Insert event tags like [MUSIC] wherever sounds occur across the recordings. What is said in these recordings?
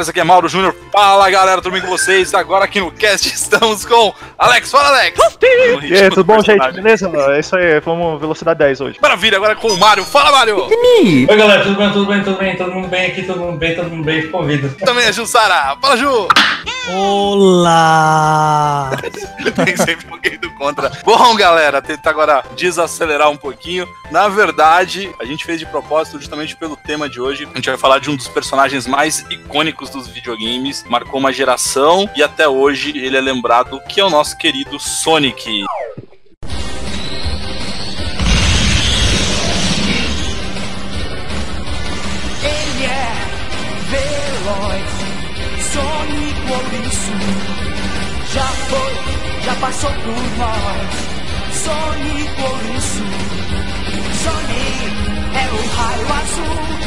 esse aqui é Mauro Júnior. Fala galera, tudo bem com vocês? Agora aqui no cast estamos com Alex. Fala, Alex! E aí, tudo bom, gente? Beleza? É isso aí, vamos velocidade 10 hoje. Maravilha, agora com o Mário. Fala, Mário! Oi galera, tudo bem, tudo bem, tudo bem, todo mundo bem aqui, todo mundo bem, todo mundo bem, convido. Também é Jussara. Fala, Ju! Olá! [LAUGHS] Tem sempre alguém do contra. Bom, galera, tentar agora desacelerar um pouquinho. Na verdade, a gente fez de propósito justamente pelo tema de hoje. A gente vai falar de um dos personagens mais icônicos dos videogames, marcou uma geração e até hoje ele é lembrado que é o nosso querido Sonic. Ele é veloz, Sonic ouriço. Já foi, já passou por nós. Sonic ouriço. Sonic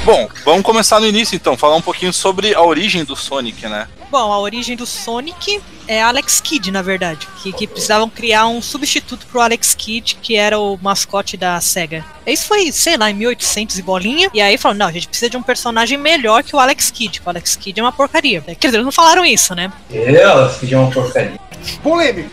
Bom, vamos começar no início então, falar um pouquinho sobre a origem do Sonic, né? Bom, a origem do Sonic é Alex Kidd, na verdade. Que, que precisavam criar um substituto pro Alex Kidd, que era o mascote da SEGA. Isso foi, sei lá, em 1800 e bolinha. E aí falaram, não, a gente precisa de um personagem melhor que o Alex Kidd. O Alex Kidd é uma porcaria. Quer dizer, eles não falaram isso, né? Eu, filho, uma porcaria.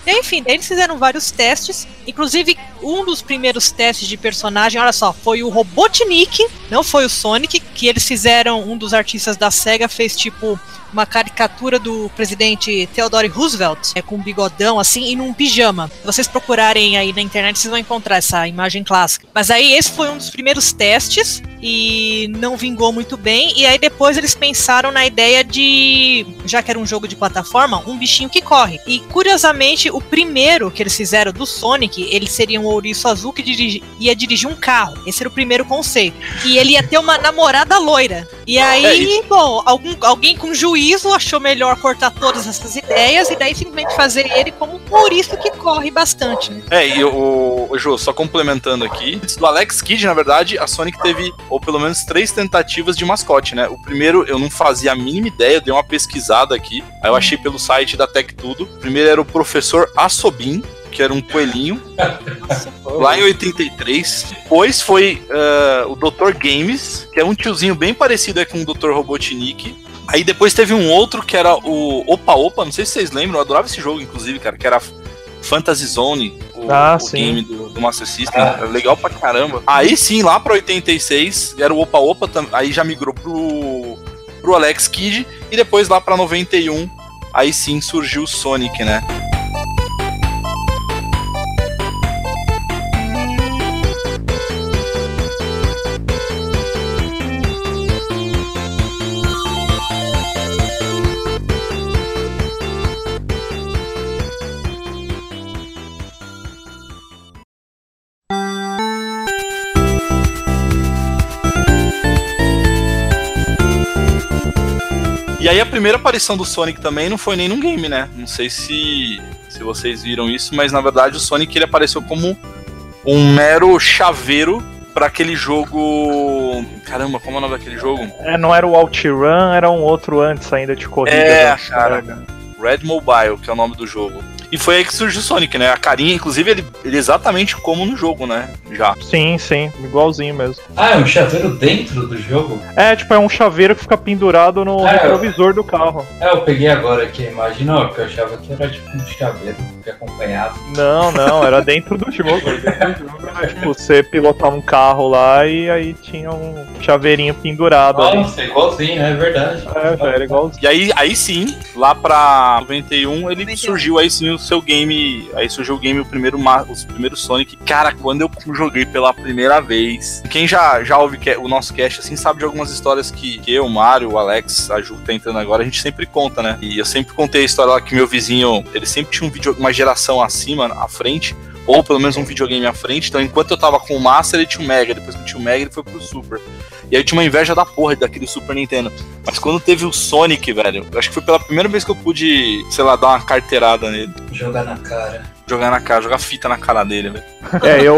E, enfim, eles fizeram vários testes. Inclusive, um dos primeiros testes de personagem, olha só, foi o Robotnik, não foi o Sonic, que eles fizeram, um dos artistas da SEGA fez tipo uma caricatura do presidente Theodore Roosevelt, é, com um bigodão assim e num pijama. Se vocês procurarem aí na internet, vocês vão encontrar essa imagem clássica. Mas aí esse foi um dos primeiros testes e não vingou muito bem. E aí depois eles pensaram na ideia de, já que era um jogo de plataforma, um bichinho que corre. E curiosamente, o primeiro que eles fizeram do Sonic, ele seria um ouriço azul que dirigi- ia dirigir um carro. Esse era o primeiro conceito. E ele ia ter uma namorada loira. E aí, bom, algum, alguém com juízo achou melhor cortar todas essas ideias e daí simplesmente fazer ele como um ouriço que corre bastante, né? É, e o, o Jô, só complementando aqui, do Alex Kidd, na verdade, a Sonic teve, ou pelo menos, três tentativas de mascote, né? O primeiro eu não fazia a mínima ideia, eu dei uma pesquisada aqui, aí eu achei pelo site da Tech Tudo. O primeiro era o professor Assobin, que era um coelhinho, lá em 83. Depois foi eh, o Dr. Games, que é um tiozinho bem parecido com o Dr. Robotnik. Aí depois teve um outro que era o Opa Opa, não sei se vocês lembram, eu adorava esse jogo, inclusive, cara, que era Fantasy Zone, o, Ah, o sim. game do, do Master System, Ah. era legal pra caramba. Aí sim, lá pra 86, era o Opa Opa, tam- aí já migrou pro, pro Alex Kidd, e depois lá pra 91, aí sim surgiu o Sonic, né? Aí a primeira aparição do Sonic também não foi nem num game, né? Não sei se, se vocês viram isso, mas na verdade o Sonic ele apareceu como um mero chaveiro pra aquele jogo. Caramba, como é o nome daquele jogo? É, não era o OutRun, era um outro antes ainda de corrida. É, cara. SEGA. Red Mobile, que é o nome do jogo. E foi aí que surgiu o Sonic, né? A carinha, inclusive, ele, ele é exatamente como no jogo, né? Já. Sim, sim, igualzinho mesmo. Ah, é um chaveiro dentro do jogo? É, tipo, é um chaveiro que fica pendurado no É. retrovisor do carro. É, eu peguei agora aqui a imagem, não, porque eu achava que era tipo um chaveiro que acompanhava. Não, não, era dentro do jogo. [LAUGHS] Dentro do jogo era, tipo, você pilotava um carro lá e aí tinha um chaveirinho pendurado ali. Nossa, igualzinho, é verdade. É, velho, era igualzinho. E aí, aí sim, lá pra 91, ele 91. surgiu aí sim o seu game. Aí surgiu o game, o primeiro, os primeiros Sonic. Cara, quando eu joguei pela primeira vez. Quem já, já ouve que- o nosso cast assim sabe de algumas histórias que, que eu, o Mário, o Alex, a Ju tá entrando agora, a gente sempre conta, né? E eu sempre contei a história lá que meu vizinho, ele sempre tinha um vídeo, uma geração acima, à frente. Ou pelo menos um videogame à frente. Então, enquanto eu tava com o Master, ele tinha o Mega. Depois que eu tinha o Mega, ele foi pro Super. E aí eu tinha uma inveja da porra daquele Super Nintendo. Mas quando teve o Sonic, velho, eu acho que foi pela primeira vez que eu pude, sei lá, dar uma carteirada nele. Jogar na cara. Jogar na cara, jogar fita na cara dele, velho. É, eu.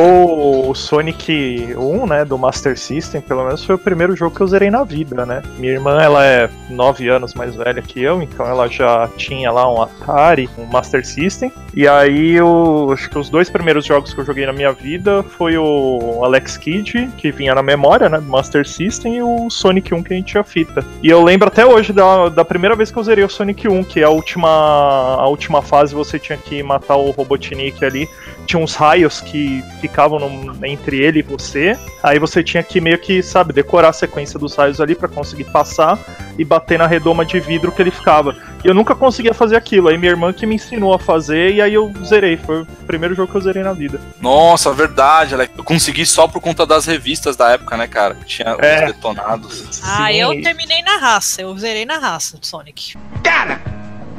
O Sonic 1, né, do Master System, pelo menos foi o primeiro jogo que eu zerei na vida, né? Minha irmã, ela é 9 anos mais velha que eu, então ela já tinha lá um Atari, um Master System. E aí, eu, acho que os dois primeiros jogos que eu joguei na minha vida foi o Alex Kidd, que vinha na memória, né, do Master System, e o Sonic 1 que a gente tinha fita. E eu lembro até hoje da, da primeira vez que eu zerei o Sonic 1, que é a última, a última fase você tinha que matar o Robotnik ali tinha uns raios que ficavam no- entre ele e você. Aí você tinha que meio que, sabe, decorar a sequência dos raios ali pra conseguir passar e bater na redoma de vidro que ele ficava. E eu nunca conseguia fazer aquilo. Aí minha irmã que me ensinou a fazer e aí eu zerei. Foi o primeiro jogo que eu zerei na vida. Nossa, verdade, Alex. Eu consegui só por conta das revistas da época, né, cara? Tinha É. os detonados. Ah, Sim, eu terminei na raça, eu zerei na raça do Sonic. Cara,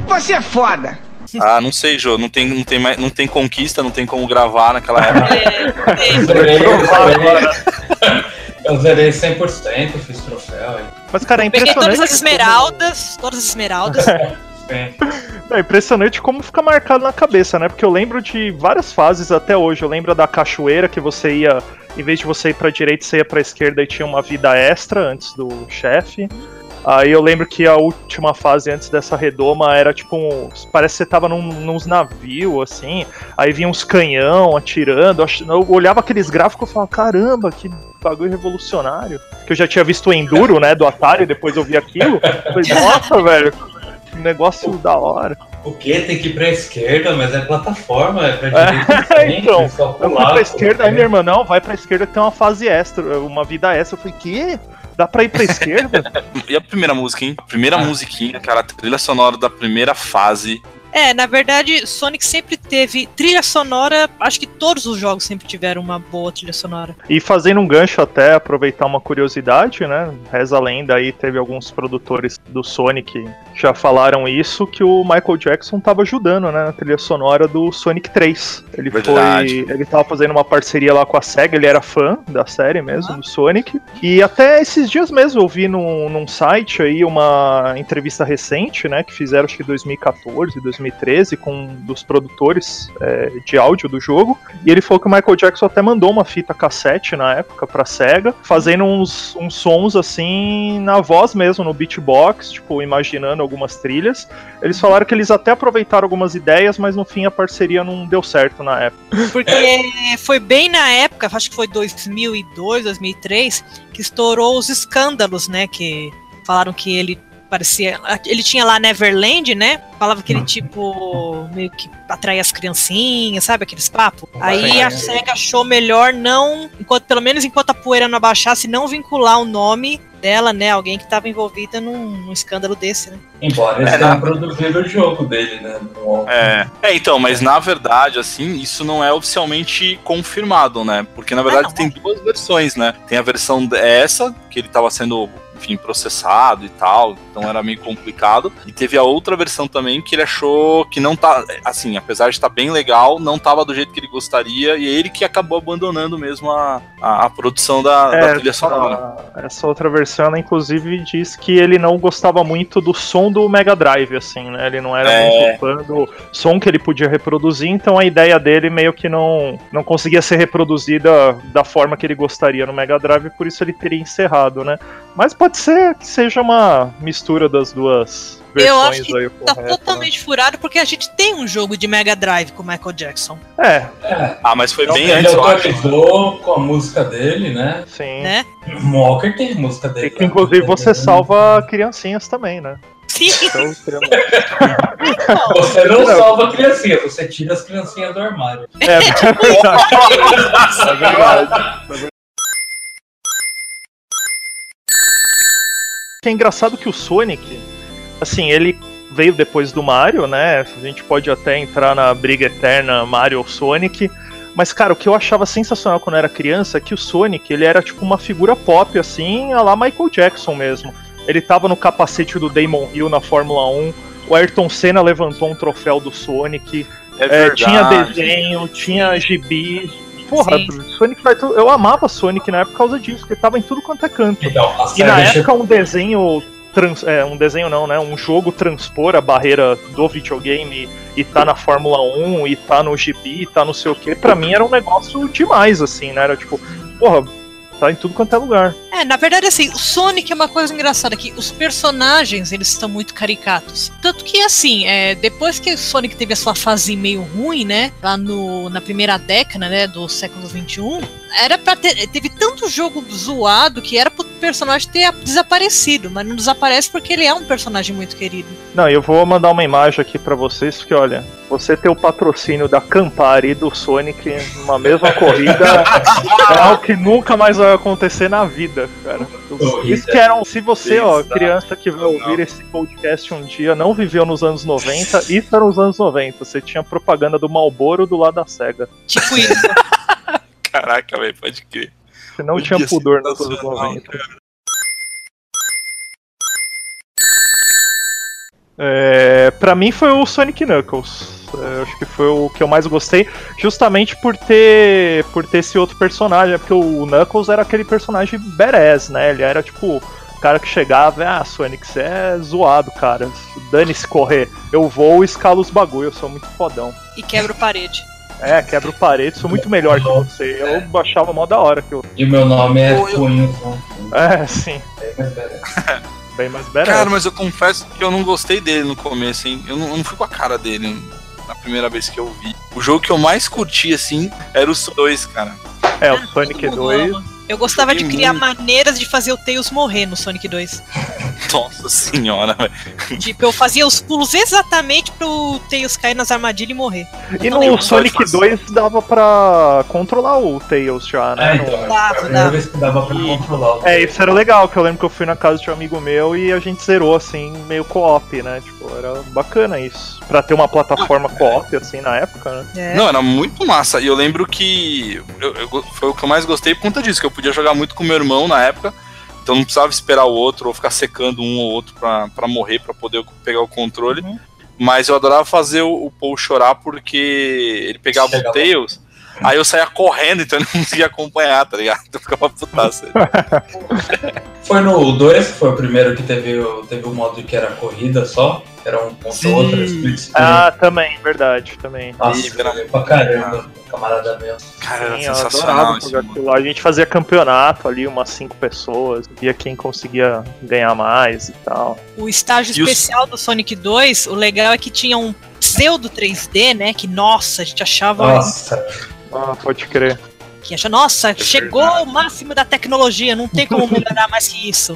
você é foda. Ah, não sei, Jô. Não tem, não, tem mais, não tem conquista, não tem como gravar naquela época. É, Eu é, zerei, eu zerei, eu zerei 100%, fiz troféu. aí. Mas, cara, é peguei impressionante. todas as esmeraldas, todas as esmeraldas. [LAUGHS] É impressionante como fica marcado na cabeça, né? Porque eu lembro de várias fases até hoje. Eu lembro da cachoeira que você ia, em vez de você ir pra direita, você ia pra esquerda e tinha uma vida extra antes do chefe. Aí eu lembro que a última fase antes dessa redoma era tipo um. Parece que você tava num, nos navios, assim. Aí vinha uns canhão atirando. Eu Eu olhava aqueles gráficos e falava, caramba, que bagulho revolucionário. Que eu já tinha visto o Enduro, né, do Atari, depois eu vi aquilo. Falei, [LAUGHS] nossa, velho, que negócio da hora. O que? Tem que ir pra esquerda, mas é plataforma, é pra [LAUGHS] É, direita sempre, então, só Eu fui pular, pra esquerda, aí minha irmã, não, vai pra esquerda que tem uma fase extra, uma vida extra. Eu falei, que? Dá pra ir pra esquerda? [LAUGHS] E a primeira música, hein? A primeira Ah. musiquinha, cara, a trilha sonora da primeira fase. É, na verdade, Sonic sempre teve trilha sonora. Acho que todos os jogos sempre tiveram uma boa trilha sonora. E fazendo um gancho até, aproveitar uma curiosidade, né? Reza a lenda aí, teve alguns produtores do Sonic que já falaram isso, que o Michael Jackson tava ajudando, né, na trilha sonora do Sonic 3. Ele Verdade. foi. Ele tava fazendo uma parceria lá com a SEGA, ele era fã da série mesmo, do Sonic. E até esses dias mesmo eu vi num, num site aí uma entrevista recente, né? Que fizeram acho que 2014, 2013, com um dos produtores é, de áudio do jogo. E ele falou que o Michael Jackson até mandou uma fita cassete na época pra SEGA, fazendo uns, uns sons assim na voz mesmo, no beatbox, tipo, imaginando algumas trilhas. Eles falaram que eles até aproveitaram algumas ideias, mas no fim a parceria não deu certo na época. Porque foi bem na época, acho que foi 2002, 2003, que estourou os escândalos, né? Que falaram que ele parecia. Ele tinha lá Neverland, né? Falava que ele, tipo, meio que atraía as criancinhas, sabe? Aqueles papos. Aí a SEGA achou melhor não, enquanto, pelo menos enquanto a poeira não abaixasse, não vincular o nome dela, né? Alguém que estava envolvida num, num escândalo desse, né? Embora eles É, tenham na- produzido o jogo dele, né? no- É. é, então, mas na verdade, assim, isso não é oficialmente confirmado, né? Porque na verdade não, tem duas versões, né? Tem a versão dessa, que ele tava sendo, enfim, processado e tal, então era meio complicado. E teve a outra versão também que ele achou que não tá, assim, apesar de estar bem legal, não tava do jeito que ele gostaria, e é ele que acabou abandonando mesmo a, a, a produção da, da trilha sonora. essa, essa outra versão, ela inclusive diz que ele não gostava muito do som do Mega Drive, assim, né? Ele não era É. muito fã do som que ele podia reproduzir, então a ideia dele meio que não, não conseguia ser reproduzida da forma que ele gostaria no Mega Drive, por isso ele teria encerrado, né? Mas pode ser que seja uma mistura das duas Eu versões acho que aí. Tá né? totalmente furado porque a gente tem um jogo de Mega Drive com o Michael Jackson, É, É, Ah, mas foi bem ele antes, eu acho. autorizou com a música dele, né? sim. né? O Walker tem a música dele. E que inclusive você salva criancinhas também, né? Sim, Então, [LAUGHS] Você não salva criancinhas, você tira as criancinhas do armário. é [LAUGHS] verdade. É verdade. É engraçado que o Sonic, assim, ele veio depois do Mario, né? A gente pode até entrar na briga eterna Mario ou Sonic. Mas, cara, o que eu achava sensacional quando eu era criança é que o Sonic, ele era tipo uma figura pop, assim, a lá Michael Jackson mesmo. Ele tava no capacete do Damon Hill na Fórmula 1. O Ayrton Senna levantou um troféu do Sonic. É É, tinha desenho, tinha gibi. Porra, Sim. Sonic vai tudo. Eu amava Sonic na época por causa disso, porque tava em tudo quanto é canto. Então, E na época um desenho trans, é, um desenho não, né? Um jogo transpor a barreira do videogame e tá na Fórmula 1 e tá no GB e tá não sei o que, pra mim era um negócio demais, assim, né? Era tipo, porra, tá em tudo quanto é lugar. É, na verdade, assim, o Sonic é uma coisa engraçada que os personagens, eles estão muito caricatos. Tanto que, assim, é, depois que o Sonic teve a sua fase meio ruim, né, lá no, na primeira década, né, do século XXI, era pra ter, teve tanto jogo zoado que era pro personagem ter desaparecido, mas não desaparece porque ele é um personagem muito querido. Não, eu vou mandar uma imagem aqui para vocês, porque olha, você ter o patrocínio da Campari e do Sonic numa mesma corrida [LAUGHS] é algo que nunca mais vai acontecer na vida, cara. Isso que eram, se você, ó, criança que vai ouvir esse podcast um dia, não viveu nos anos 90, [LAUGHS] isso era nos anos 90. Você tinha propaganda do Malboro do lado da SEGA. Tipo isso. [LAUGHS] Caraca, velho, pode crer. Você não tinha pudor nos anos 90. É, pra mim foi o Sonic Knuckles. É, acho que foi o que eu mais gostei, justamente por ter por ter esse outro personagem, porque o Knuckles era aquele personagem badass, né? Ele era tipo o cara que chegava, ah, Sonic, você é zoado, cara. Dane-se correr. Eu vou e escalo os bagulho, eu sou muito fodão. E quebra parede. É, quebra parede, sou muito melhor que você. Eu baixava mó da hora que eu. E o meu nome é Punho. É, sim. Mas pera. [LAUGHS] Bem mais badass. Cara, mas eu confesso que eu não gostei dele no começo, hein? Eu não, eu não fui com a cara dele na primeira vez que eu vi. O jogo que eu mais curti, assim, era o 2, cara. É, o Sonic Todo mundo 2. Eu gostava de criar muito. maneiras de fazer o Tails morrer no Sonic 2. [LAUGHS] Nossa senhora, velho. Tipo, eu fazia os pulos exatamente pro Tails cair nas armadilhas e morrer. E no Sonic faço. 2 dava pra controlar o Tails já, né? É, então, Dava, foi a primeira dava. vez que dava pra controlar. É, isso era legal, que eu lembro que eu fui na casa de um amigo meu e a gente zerou assim, meio co-op, né? Tipo, era bacana isso. Pra ter uma plataforma co-op, assim, na época, né? É. Não, era muito massa. E eu lembro que eu- eu- foi o que eu mais gostei por conta disso, que eu podia jogar muito com meu irmão na época. Então não precisava esperar o outro ou ficar secando um ou outro pra, pra morrer, pra poder pegar o controle. Uhum. Mas eu adorava fazer o, o Paul chorar porque ele pegava Chegava. o Tails, aí eu saía correndo, então ele [LAUGHS] não conseguia acompanhar, tá ligado? Então eu ficava putaço. Foi no 2 que foi o primeiro que teve, o- teve o modo que era corrida só. Era um contra Sim. o outro, split screen. Ah, também, verdade, também. Nossa, Ih, joguei pra caramba, camarada meu. Cara, era Sim, sensacional. A gente fazia campeonato ali, umas cinco pessoas, via quem conseguia ganhar mais e tal. O estágio E os- especial do Sonic 2, o legal é que tinha um pseudo 3D, né? Que nossa, a gente achava Nossa, Ah, pode crer. que acha, nossa, É chegou verdade. o máximo da tecnologia, não tem como melhorar mais que isso.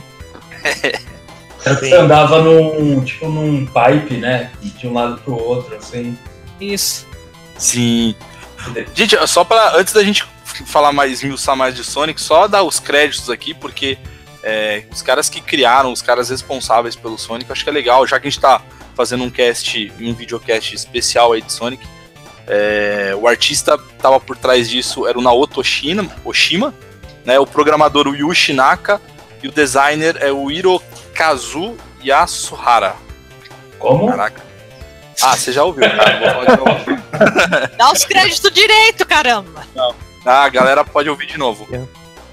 [LAUGHS] você andava num, tipo, num pipe, né? De um lado pro outro, assim. Isso. Sim. Gente, só pra. Antes da gente falar mais, esmiuçar mais de Sonic, só dar os créditos aqui, porque é, os caras que criaram, os caras responsáveis pelo Sonic, eu acho que é legal, já que a gente tá fazendo um cast, um videocast especial aí de Sonic. é, o artista tava por trás disso era o Naoto Oshima, Oshima né, o programador o Yushi Naka e o designer é o Hirokazu Yasuhara. Como? Caraca. Ah, você já ouviu, cara. Vou falar de novo. [LAUGHS] Dá os créditos direito, caramba. Ah, a galera pode ouvir de novo.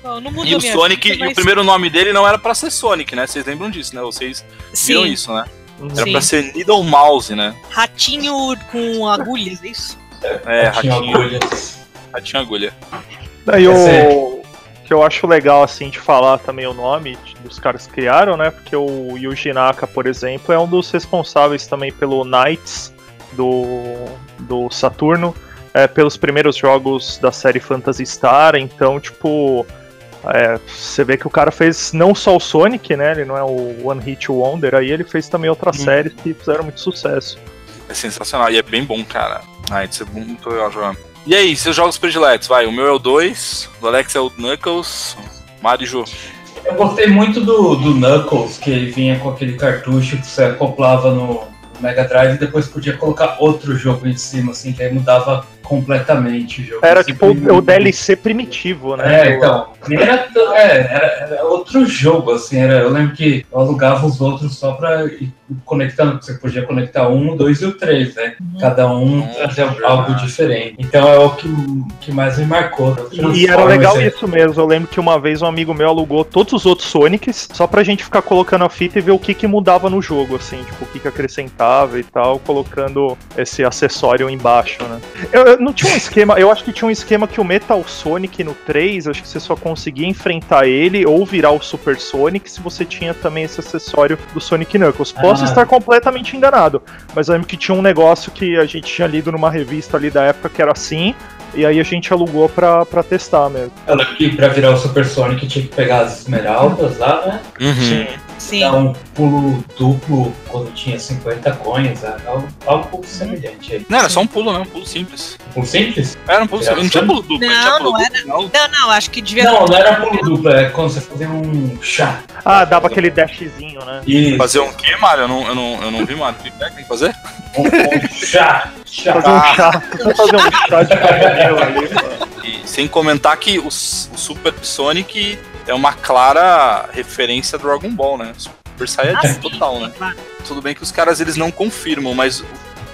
Não, não E o Sonic, vida, e o primeiro nome dele não era pra ser Sonic, né? Vocês lembram disso, né? Vocês viram Sim, isso, né? Era Sim. pra ser Needle Mouse, né? ratinho com agulhas, é isso? É, Tinha ratinho, agulhas. ratinho agulha. Daí É o que eu acho legal assim de falar também o nome dos caras que criaram, né? Porque o Yuji Naka, por exemplo, é um dos responsáveis também pelo Knights do, do Saturno, é, pelos primeiros jogos da série Phantasy Star. Então, tipo, é, você vê que o cara fez não só o Sonic, né? Ele não é o One Hit Wonder, aí ele fez também outras Hum. séries que fizeram muito sucesso. É sensacional e é bem bom, cara. Ah, isso é muito legal jogar. E aí, seus jogos prediletos? Vai, o meu é o 2, do Alex é o Knuckles, Mario e Ju. Eu gostei muito do, do Knuckles, que ele vinha com aquele cartucho que você acoplava no, Mega Drive e depois podia colocar outro jogo em cima, assim, que aí mudava completamente o jogo. Era Assim, tipo foi- o DLC primitivo, né? É, então. Nem era, é, era, era outro jogo, assim. Era, eu lembro que eu alugava os outros só pra ir conectando, você podia conectar um, dois e o três, né? Cada um Hum, fazia verdade. algo diferente. Então é o que, que mais me marcou. E era legal isso mesmo. Eu lembro que uma vez um amigo meu alugou todos os outros Sonics só pra gente ficar colocando a fita e ver o que que mudava no jogo, assim, tipo, o que que acrescentava e tal, colocando esse acessório embaixo, né? Eu, eu- não tinha um esquema, eu acho que tinha um esquema que o Metal Sonic no 3, acho que você só conseguia enfrentar ele ou virar o Super Sonic se você tinha também esse acessório do Sonic Knuckles. Posso Ah. estar completamente enganado, mas eu lembro que tinha um negócio que a gente tinha lido numa revista ali da época que era assim, e aí a gente alugou pra, pra testar mesmo. Eu lembro que pra virar o Super Sonic tinha que pegar as esmeraldas lá, né? Uhum. Sim. Dar um pulo duplo quando tinha 50 coins, né? algo, algo semelhante aí. Não, era só um pulo, né? Um pulo simples. Um simples? Era um pulo Era simples. Não tinha pulo duplo, Não, tinha pulo não duplo, não. Não, não, acho que devia. Não, não era pulo duplo, é quando você fazia um chá. Ah, dava aquele dashzinho, né? Isso. Fazer um quê, Mário? Eu não, eu não, eu não vi, Mário. O que é que tem que fazer? Um, um chá. Chá. Fazer um chá. Fazer um chá de [LAUGHS] cabelo ali. E sem comentar que o, o Super Sonic é uma clara referência do Dragon Ball, né? Super Saiyajin Ah, total, né? Claro. Tudo bem que os caras eles não confirmam, mas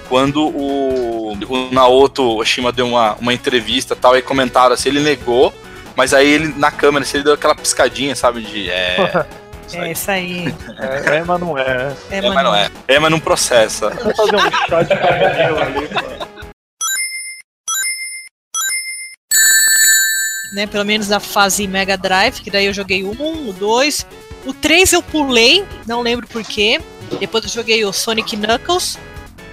quando o, o Naoto Oshima deu uma, uma entrevista e tal, e comentaram assim, ele negou, mas aí ele na câmera, assim, ele deu aquela piscadinha, sabe? De é. [LAUGHS] isso É aí. isso aí. É, é, mas não é. É, É, mas não é. É, mas não processa. Vamos fazer um chá de cabelo ali. mano. Né? Pelo menos a fase Mega Drive, que daí eu joguei o 1, o 2. O 3 eu pulei, não lembro porquê. Depois eu joguei o Sonic Knuckles.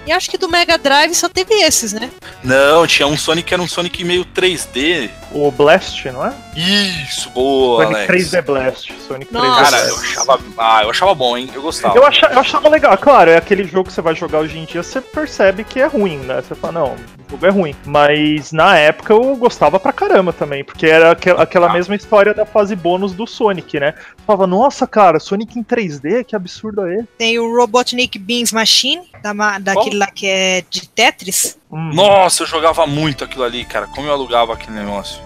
E acho que do Mega Drive só teve esses, né? Não, tinha um Sonic que era um Sonic meio 3D. O Blast, não é? Isso, boa, Sonic Alex. 3D Blast. Sonic 3D Nossa. Cara, eu achava. Ah, eu achava bom, hein? Eu gostava. Eu, acha- eu achava legal, claro, é aquele jogo que você vai jogar hoje em dia, você percebe que é ruim, né? Você fala, não, o jogo é ruim. Mas na época eu gostava pra caramba também, porque era aquel- aquela Ah. mesma história da fase bônus do Sonic, né? Eu falava, nossa, cara, Sonic em 3D, que absurdo é? Tem o Robotnik Beans Machine, da, ma- daquele lá que é de Tetris. Hum. Nossa, eu jogava muito aquilo ali, cara. Como eu alugava aquele negócio.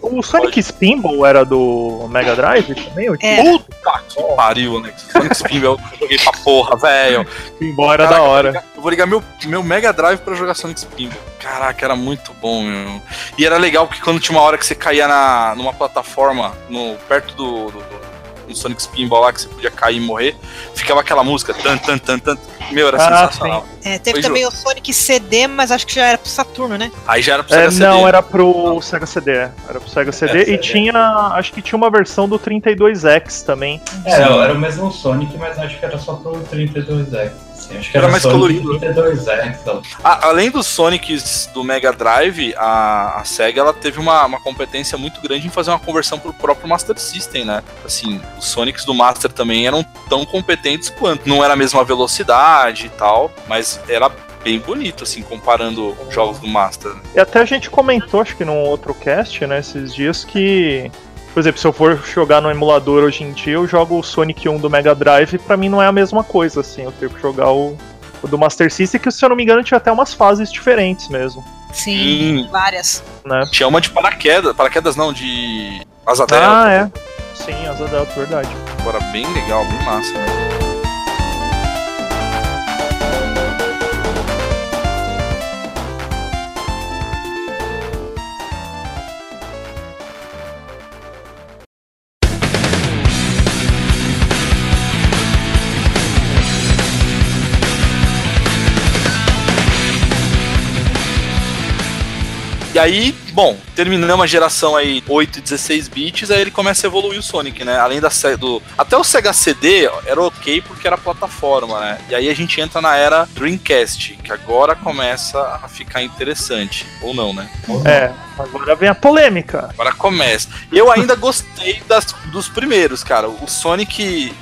O Sonic Spinball era do Mega Drive também? Eu tinha É. Puta que pariu, Alex. Sonic Spinball eu joguei pra porra, velho. Spinball era Caraca, da Eu hora. vou ligar, eu vou ligar meu, meu Mega Drive pra jogar Sonic Spinball. Caraca, era muito bom, meu. E era legal porque quando tinha uma hora que você caía na, numa plataforma, no, perto do, do, do- do Sonic Spinball lá, que você podia cair e morrer, ficava aquela música, tan, tan, tan, tan. Meu, era Ah, sensacional. É, teve Oi, também o Sonic CD, mas acho que já era pro Saturno, né? Aí já era pro É, Sega CD. não, era pro Sega CD. Era pro Sega CD. É, e CD. tinha. Acho que tinha uma versão do 32X também. Era, era o mesmo Sonic, mas acho que era só pro 32X. Acho que Era era, mais Sonic colorido. 32X. ó. A- além dos Sonics do Mega Drive, a, a SEGA ela teve uma, uma competência muito grande em fazer uma conversão pro próprio Master System, né? Assim, os Sonics do Master também eram tão competentes quanto. Não era a mesma velocidade e tal, mas era bem bonito, assim, comparando jogos do Master. E até a gente comentou, acho que num outro cast, né, esses dias, que. Por exemplo, se eu for jogar no emulador hoje em dia, eu jogo o Sonic 1 do Mega Drive, pra mim não é a mesma coisa, assim. Eu tenho que jogar o, o do Master System, que se eu não me engano tinha até umas fases diferentes mesmo, Sim, Sim. várias. né? Tinha uma de paraquedas, paraquedas não, de asa delta. Ah, é. Sim, Asa Delta, verdade. Agora bem legal, bem massa, né? Aí, bom, terminamos a geração aí 8 e 16 bits, aí ele começa a evoluir o Sonic, né? Além da do até o Sega CD era OK porque era plataforma, né? E aí a gente entra na era Dreamcast, que agora começa a ficar interessante, ou não, né? É, agora vem a polêmica. Agora começa. Eu ainda gostei das, dos primeiros, cara. O Sonic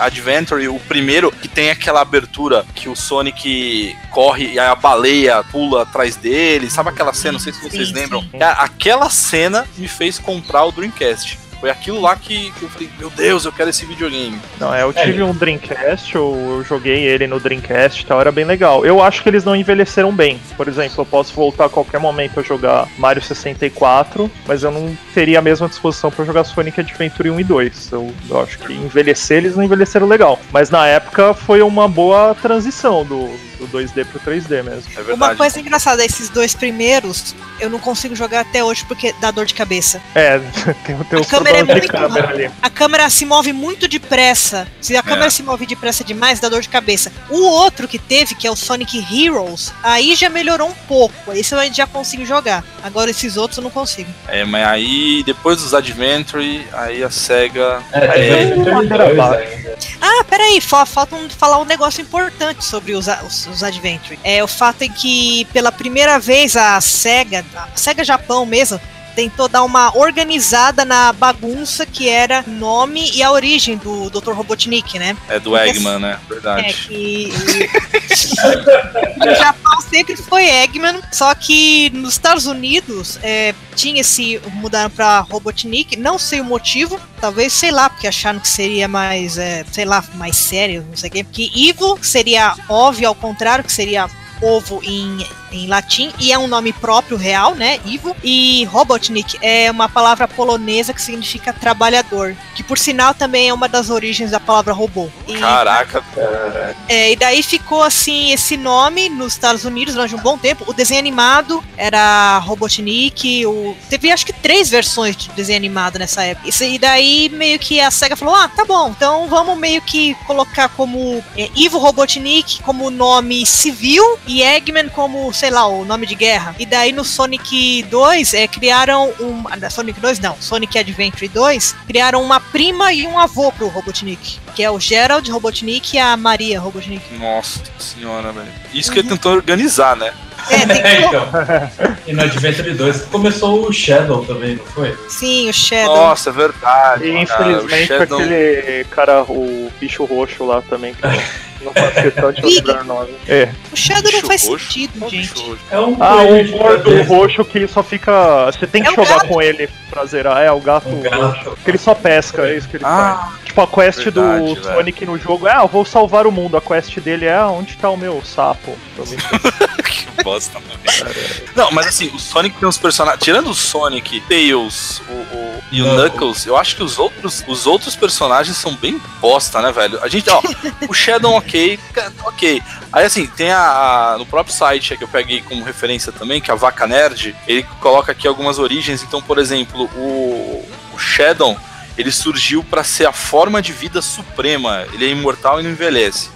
Adventure, o primeiro, que tem aquela abertura que o Sonic corre e a baleia pula atrás dele. Sabe aquela cena? Não sei se vocês Sim, lembram. sim. Cara, aquela cena me fez comprar o Dreamcast. Foi aquilo lá que, que eu falei, meu Deus, eu quero esse videogame. Não, é, eu É, tive um Dreamcast, eu, eu joguei ele no Dreamcast e tal, era bem legal. Eu acho que eles não envelheceram bem. Por exemplo, eu posso voltar a qualquer momento a jogar Mario 64, mas eu não teria a mesma disposição pra jogar Sonic Adventure 1 e 2. Eu, eu acho que envelhecer eles não envelheceram legal. Mas na época foi uma boa transição do, do 2D pro 3D mesmo. É verdade. Uma coisa engraçada, esses dois primeiros, eu não consigo jogar até hoje porque dá dor de cabeça. É, [LAUGHS] tem, tem os câmera é problemas de muito câmera. A câmera se move muito depressa. Se a câmera É. se move depressa demais, dá dor de cabeça. O outro que teve, que é o Sonic Heroes, aí já melhorou um pouco. Esse eu já consigo jogar. Agora esses outros eu não consigo. É, mas aí, depois dos Adventure, aí a SEGA. É, É, Adventure ladeira 2 abaixo. ainda. Ah, peraí, fa- falta um- falar um negócio importante sobre os, os, os Adventure. É o fato é que pela primeira vez a SEGA, a SEGA Japão mesmo, tentou dar uma organizada na bagunça que era o nome e a origem do Dr. Robotnik, né? É do Eggman, né? É Verdade. que no Japão sempre foi Eggman, só que nos Estados Unidos é, tinha esse mudaram para Robotnik, não sei o motivo, talvez sei lá porque acharam que seria mais, é, sei lá, mais sério, não sei o quê. Que Ivo seria óbvio ao contrário, que seria ovo em, em latim e é um nome próprio real, né? Ivo. E Robotnik é uma palavra polonesa que significa trabalhador, que por sinal também é uma das origens da palavra robô. E Caraca, é, e daí ficou assim esse nome nos Estados Unidos durante um bom tempo. O desenho animado era Robotnik. O... Teve acho que três versões de desenho animado nessa época. E daí meio que a SEGA falou: ah, tá bom, então vamos meio que colocar como é, Ivo Robotnik como nome civil e Eggman como, sei lá, o nome de guerra. E daí no Sonic 2 é, criaram um. ah, Sonic 2 não, Sonic Adventure 2 criaram uma prima e um avô pro Robotnik. Que é o Gerald Robotnik e a Maria Robotnik. nossa senhora, velho. Isso que ele tentou organizar, né? É, tem É, que... então. E no Adventure 2 começou o Shadow também, não foi? Sim, o Shadow. Nossa, é verdade. E cara, infelizmente Shadow- aquele cara, o bicho roxo lá também, que [LAUGHS] não faz questão de lembrar o nome. É. O Shadow não Bicho faz roxo? sentido, gente. roxo? É um Ah, de gordo roxo que ele só fica. Você tem que É jogar gato. com ele pra zerar. É, o gato Um roxo. gato. Que ele só pesca, é isso que ele faz. Tipo, a quest verdade, do velho. Sonic no jogo é, ah, eu vou salvar o mundo. A quest dele é, ah, onde tá o meu sapo? [LAUGHS] Que bosta, mano. Não, mas assim, o Sonic tem uns personagens. Tirando o Sonic, Tails o, o- e o Knuckles. Eu acho que os outros, os outros personagens são bem bosta, né, velho? A gente, ó, o Shadow, ok, [LAUGHS] ok. Aí assim, tem a, a- no próprio site que eu peguei como referência também, que é a Vaca Nerd, ele coloca aqui algumas origens. Então, por exemplo, o, o Shadow, ele surgiu pra ser a forma de vida suprema. Ele é imortal e não envelhece.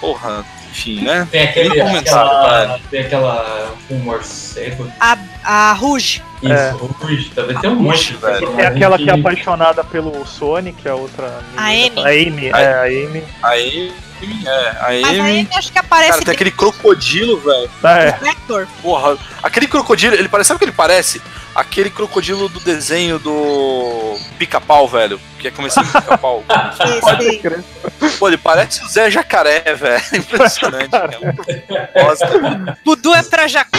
Porra, enfim, né? Tem aquele. Comentário, Aquela, tem aquela. Um morcego. A, a Rouge. Isso, É. Ruge. Também tem um monte, velho. velho. Tem aquela que é apaixonada pelo Sonic, a outra. A menina- Amy. A Amy, é, a Amy. A Amy, é, a Mas Amy. aí acho que aparece Cara, tem aquele crocodilo, velho. É. Porra, aquele crocodilo, ele parece, sabe o que ele parece? Aquele crocodilo do desenho do Pica-Pau, velho. Que é começando do Pica-Pau. [LAUGHS] Pô, ele parece o Zé Jacaré, velho. [LAUGHS] Impressionante, cara. Bosta. Dudu é pra Jacu.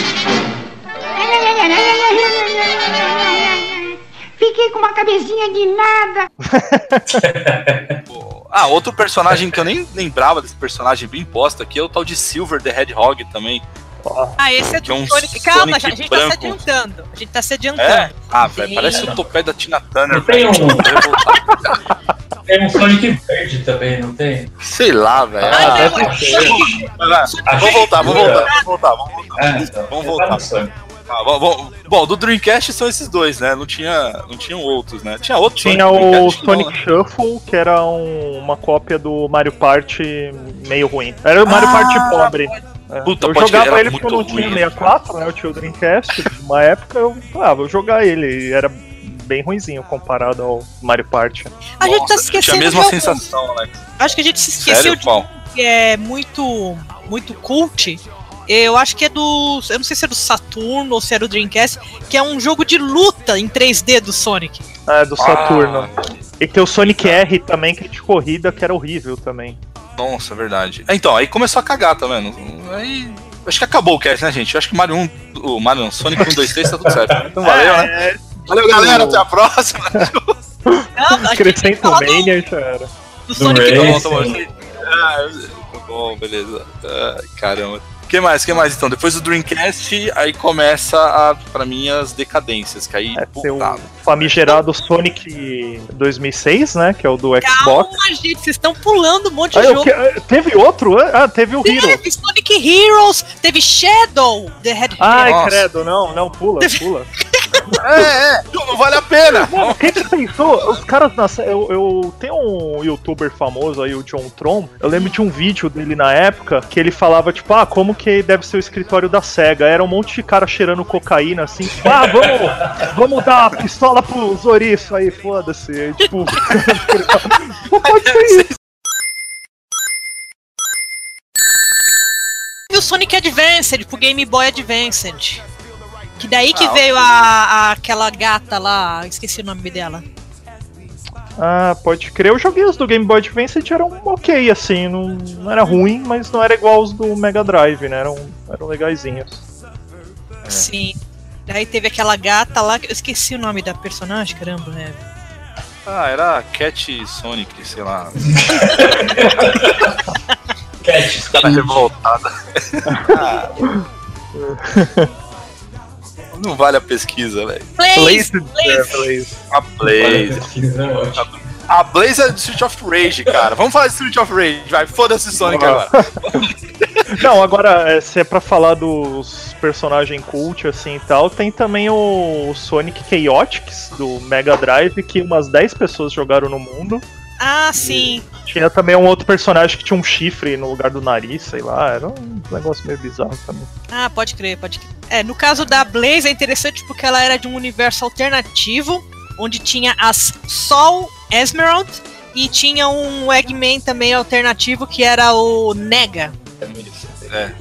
Fiquei com uma cabecinha de nada. Ah, outro personagem que eu nem lembrava desse personagem bem bosta aqui é o tal de Silver the Hedgehog também. Ah, esse é do é um Sonic. Calma, Sonic a gente tá se branco. adiantando. A gente tá se É? adiantando. Ah, velho, parece o topé da Tina Turner. Não tem um. Tem um Sonic verde também, não tem? Sei lá, velho. Ah, Ah. Vai lá, Vamos voltar, vamos voltar, vamos voltar, vamos voltar. Ah, então. Vamos Tá voltar. no Sonic. Ah, bom, bom, bom, do Dreamcast são esses dois, né? Não tinha, não tinham outros, né? Tinha outro tinha Sonic o que não, Sonic né? Shuffle, que era um- uma cópia do Mario Party meio ruim. Era o Mario Ah, Party pobre. É. Puta, eu jogava era ele porque eu não tinha ruim. 64, né? Eu tinha o Dreamcast. Uma época eu falava, ah, vou jogar ele. E era bem ruinzinho comparado ao Mario Party. A gente tá Nossa, esquecendo Tinha a de mesma algum. sensação, né? Acho que a gente se esqueceu Sério, de qual? que é muito, muito cult. Eu acho que é do. Eu não sei se é do Saturno ou se é do Dreamcast, que é um jogo de luta em 3D do Sonic. É, do Saturno. Ah, E tem o Sonic R também, que é de corrida, que era horrível também. nossa, é verdade. É, Então, aí começou a cagar, tá vendo? Aí. Acho que acabou o cast, né, gente? Eu acho que Mario 1. O Mario não, Sonic 1, 2, 3 tá tudo certo. [LAUGHS] Então valeu, né? É, Valeu, galera. Até a próxima. [LAUGHS] Não, Acrescenta o do- Mania já era. Do Sonic Ray. Tá bom, Boom. tá bom. eu sei. Ah, tá bom, beleza. Ah, caramba. O que mais? que mais então? Depois do Dreamcast, aí começa a, pra mim as decadências, que aí. É, tem o puta, famigerado Sonic 2006, né? Que é o do Xbox. Calma, gente, vocês estão pulando um monte Ah, de eu jogo. que- Teve outro? Ah, teve o Hero. Teve Sonic Heroes, teve Shadow, The Head Ai, Nossa. credo, não, não, pula, pula. [LAUGHS] É, é, não, vale a pena! Mano, quem que pensou? Os caras na. Eu, eu tenho um youtuber famoso aí, o John Tron. Eu lembro de um vídeo dele na época que ele falava, tipo, ah, como que deve ser o escritório da SEGA? Era um monte de cara cheirando cocaína, assim, tipo, ah, vamos, vamos dar a pistola pro Zoriço aí, foda-se. Tipo, [LAUGHS] não pode ser isso. E o Sonic Advanced pro Game Boy Advanced. Que daí que Ah, veio a, a- aquela gata lá, esqueci o nome dela. Ah, pode crer. Eu joguei os do Game Boy Advance e eram ok, assim, não, não era ruim, mas não era igual os do Mega Drive, né? Eram, eram legaisinhos. Sim. Daí teve aquela gata lá, que eu esqueci o nome da personagem, caramba, né? Ah, era Cat Sonic, sei lá. [LAUGHS] Cat. Cara revoltada. [LAUGHS] [LAUGHS] Ah. Não vale a pesquisa, velho. Blaze! Blaze, é. A Blaze. A Blaze é do Street of Rage, cara. Vamos falar de Street of Rage, vai. Foda-se Sonic agora. [LAUGHS] Não, agora, é, se é pra falar dos personagens cult assim e tal, tem também o Sonic Chaotix do Mega Drive, que umas 10 pessoas jogaram no mundo. Ah, sim. Tinha também um outro personagem que tinha um chifre no lugar do nariz, sei lá, era um negócio meio bizarro também. Ah, pode crer, pode crer. É, no caso da Blaze é interessante porque ela era de um universo alternativo, onde tinha as Sol Esmeralda e tinha um Eggman também alternativo que era o Nega.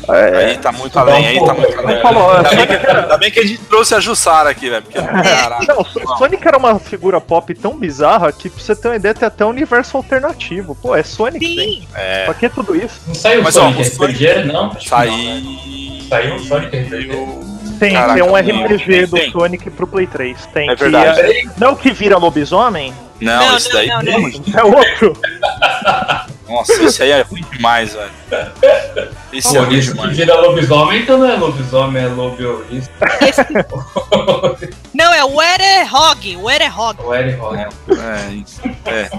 Aí tá muito além, aí tá muito além. Falou, Ainda bem, que, ainda bem que a gente trouxe a Jussara aqui, velho. Porque, caraca. Não, Sonic era uma figura pop tão bizarra que, pra você ter uma ideia, tem até um universo alternativo. Pô, é Sonic. Sim. É, Pra que tudo isso? Não saiu Mas, ó, Sonic o Sonic- RPG, não? Que não, né? Saiu o Sonic RPG? Tem, Caraca, tem um RPG tem, do tem. Sonic pro Play 3. Tem É que verdade. é- não é o que vira lobisomem? Não, Não, esse não, daí. não, tem. É outro. [LAUGHS] Nossa, esse aí é ruim demais, velho. Esse é Por ruim isso que demais. vira lobisomem, então não é lobisomem, é lobiolista. Não, é o Erehog, o Erehog. O Rock. É, é.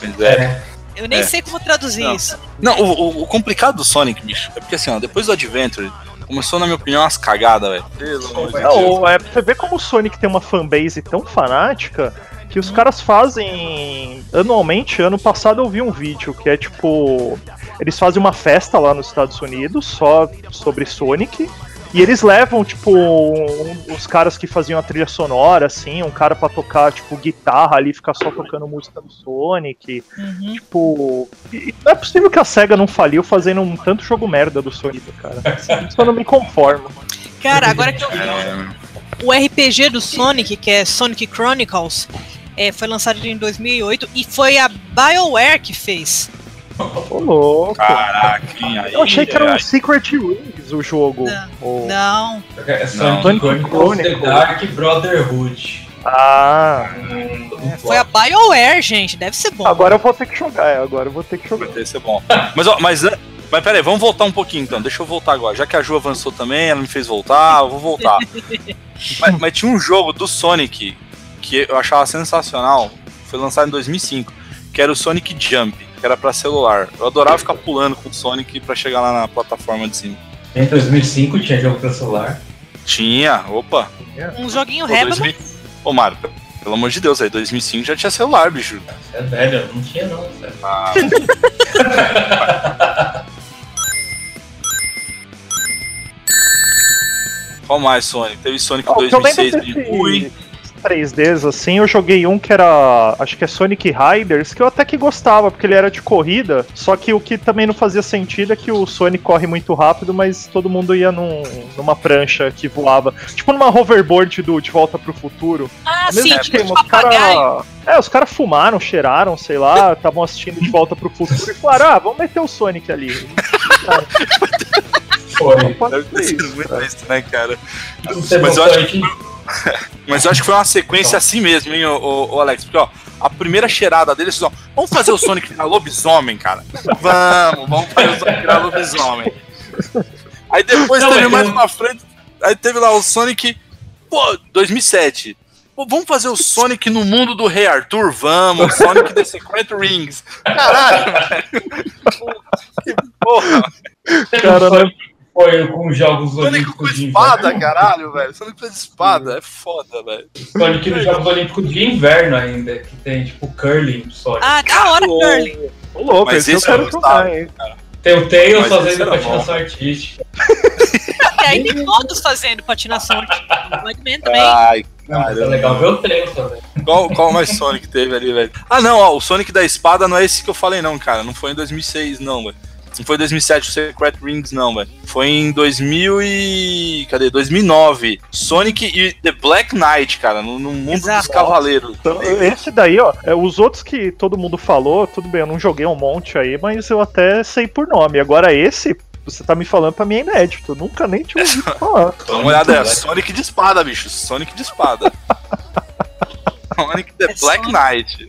Mas é. É. Eu nem É. sei como traduzir Não. isso. Não, o, o- o complicado do Sonic, bicho, é porque assim, ó, depois do Adventure, começou, na minha opinião, umas cagadas, velho. Pelo amor de Deus. Não, é pra você ver como o Sonic tem uma fanbase tão fanática que os caras fazem anualmente. Ano passado eu vi um vídeo que é tipo. Eles fazem uma festa lá nos Estados Unidos só sobre Sonic. E eles levam, tipo, um- os caras que faziam a trilha sonora, assim, um cara pra tocar, tipo, guitarra ali, ficar só tocando música do Sonic. Uhum. Tipo. e Não é possível que a SEGA não faliu fazendo um tanto jogo merda do Sonic, cara. [LAUGHS] Isso eu não me conformo. Cara, agora que eu vi É, o RPG do Sonic, que é Sonic Chronicles, é, foi lançado em 2008 e foi a BioWare que fez. Ô, louco. caraca, hein, aí, Eu achei que era um aí, Secret Rings o jogo. Não. O- Não. É. Sonic Chronicles The. Dark Brotherhood. Ah, Hum, Foi a BioWare, gente. Deve ser bom. agora eu vou ter que jogar, é, agora eu vou ter que jogar. Ter ser bom. Mas, ó, mas, mas peraí, vamos voltar um pouquinho então. Deixa eu voltar agora. Já que a Ju avançou também, ela me fez voltar, eu vou voltar. [LAUGHS] mas, mas tinha um jogo do Sonic que eu achava sensacional. Foi lançado em 2005, que era o Sonic Jump, que era pra celular. Eu adorava ficar pulando com o Sonic pra chegar lá na plataforma de cima. Em 2005 tinha jogo pra celular. Tinha, opa. Um joguinho Pô, reba. 2000 Ô, Mário, pelo amor de Deus, aí 2005 já tinha celular, bicho. Você é velho, não tinha não, sério. Ah, [LAUGHS] Qual mais, Sonic? Teve Sonic Ó, o que eu lembro 2006 de Wii. Desses 3Ds, assim, eu joguei um que era, acho que é Sonic Riders, que eu até que gostava, porque ele era de corrida, só que o que também não fazia sentido é que o Sonic corre muito rápido, mas todo mundo ia num- numa prancha que voava. Tipo numa hoverboard do De Volta pro Futuro. Ah, Mesmo sim, esquema, tipo os caras. É, os caras fumaram, cheiraram, sei lá, estavam assistindo De Volta pro Futuro e falaram, ah, vamos meter o Sonic ali. Foi. Pode Deve ser ter sido isso, muito cara. isso, né, cara? Mas eu acho aí [LAUGHS] Mas eu acho que foi uma sequência assim mesmo, hein, ô- ô, Alex? Porque, ó, a primeira cheirada deles, ó, vamos fazer o Sonic virar lobisomem, cara. Vamos, vamos fazer o Sonic virar lobisomem. Aí depois Não, teve mas mais pra frente, aí teve lá o Sonic, pô, 2007. Pô, vamos fazer o Sonic no mundo do Rei Arthur? Vamos, Sonic The Secret Rings. Caralho, velho. Que porra. Cara, Foi com os Jogos Sonic com Olímpicos de espada, Inverno. caralho, velho. Sonic com espada, é foda, velho. Sonic nos Jogos Olímpicos de Inverno ainda, que tem tipo curling Sonic. Ah, da hora, Ô, Curly. Ô, louco, esse eu esse quero gostava. hein? Tem o Tails fazendo patinação artística. E aí tem todos fazendo patinação. O Eggman também. Ai, Não, mas é legal ver o Tails também. qual, qual mais Sonic teve ali, velho? Ah, não, ó, o Sonic da espada não é esse que eu falei, não, cara. Não foi em 2006, não, velho. Não foi em 2007 o Secret Rings, não, velho. Foi em 2000 e... Cadê? 2009. Sonic e The Black Knight, cara, no, no mundo Exato. dos cavaleiros. Então, esse daí, ó, é, os outros que todo mundo falou, tudo bem, eu não joguei um monte aí, mas eu até sei por nome. Agora esse, você tá me falando pra mim é inédito, eu nunca nem tinha ouvido [LAUGHS] falar. Dá uma olhada, é Sonic de espada, bicho. Sonic de espada. [LAUGHS] Sonic The É Black Sonic. Knight.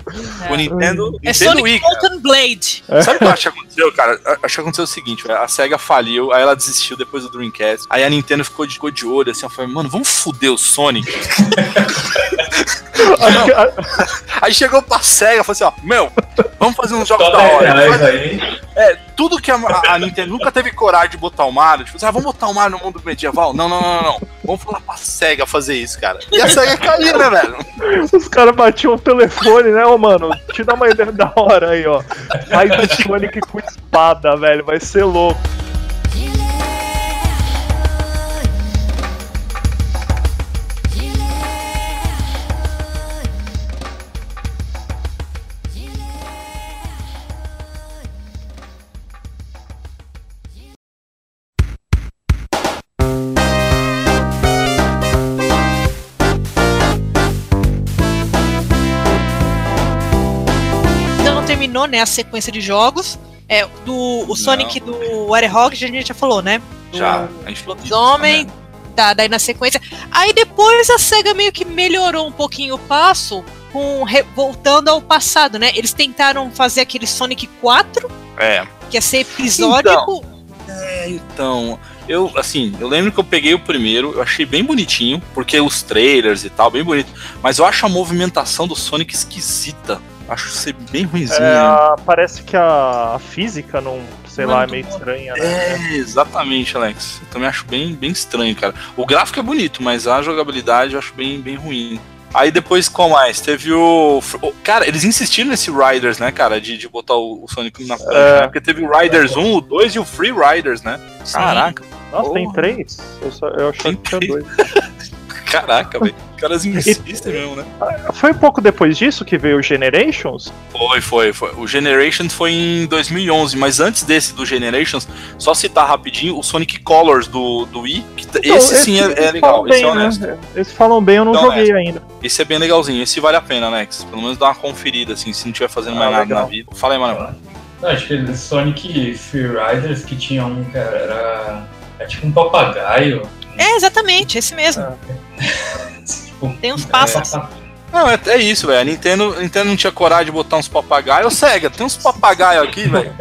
O Nintendo, É Nintendo Sonic Wii, Blade. Sabe o que eu acho que aconteceu, cara? Eu Acho que aconteceu o seguinte, velho. A SEGA faliu, aí ela desistiu depois do Dreamcast. Aí a Nintendo ficou de, ficou de olho, assim, ela falou, mano, vamos foder o Sonic. [LAUGHS] [LAUGHS] Aí chegou pra SEGA e falou assim, ó, meu, vamos fazer uns jogos da 10 hora. É, tudo que a, a- Nintendo nunca teve coragem de botar o Mario, tipo assim, ah, vamos botar o Mario no mundo medieval? Não, não, não, não, não. Vamos falar pra SEGA fazer isso, cara. E a SEGA caiu, né, velho? os caras batiam o telefone, né, ô mano? Te dá uma ideia da hora aí, ó. Faz o [LAUGHS] Sonic com espada, velho, vai ser louco. Né, a sequência de jogos. É, do, o Sonic do Warehog, a gente já falou, né? Do Já, a gente Lobisomem, tá, daí na sequência. Aí depois a SEGA meio que melhorou um pouquinho o passo, com re- voltando ao passado, né? Eles tentaram fazer aquele Sonic 4, É, que ia ser episódico. É, então, eu, assim, eu lembro que eu peguei o primeiro, eu achei bem bonitinho, porque os trailers e tal, bem bonito, mas eu acho a movimentação do Sonic esquisita. Acho ser bem ruimzinho. É, né? parece que a física não, sei Não lá, é meio muito estranha, né? É, exatamente, Alex. Eu também acho bem, bem estranho, cara. O gráfico é bonito, mas a jogabilidade eu acho bem, bem ruim. Aí depois, qual mais? Teve o. Cara, eles insistiram nesse Riders, né, cara? De, de botar o, Sonic na frente, É. né? Porque teve o Riders 1, o 2 e o Free Riders, né? Caraca, Nossa, tem Porra. três? Eu, só, eu achei Tem que tinha dois. [LAUGHS] caraca, velho. Os caras insistem mesmo, né? Foi pouco depois disso que veio o Generations? Foi, foi, foi. O Generations foi em 2011, mas antes desse do Generations, só citar rapidinho o Sonic Colors do, do Wii. Então, esse sim é, é legal, falam esse é bem, honesto. Né? Eles falam bem, eu não Então, joguei ainda. Esse é bem legalzinho, esse vale a pena, Alex. Pelo menos dá uma conferida, assim, se não estiver fazendo Ah, mais nada legal. na vida. Fala aí, mano. Não, acho que ele- Sonic Free Riders que tinha um, cara, era, era tipo um papagaio. É, exatamente, esse mesmo. Tipo, [LAUGHS] Tem uns pássaros. é, Não, é, é isso, velho. A Nintendo, a Nintendo não tinha coragem de botar uns papagaios. Ô, Sega, tem uns papagaios aqui, velho.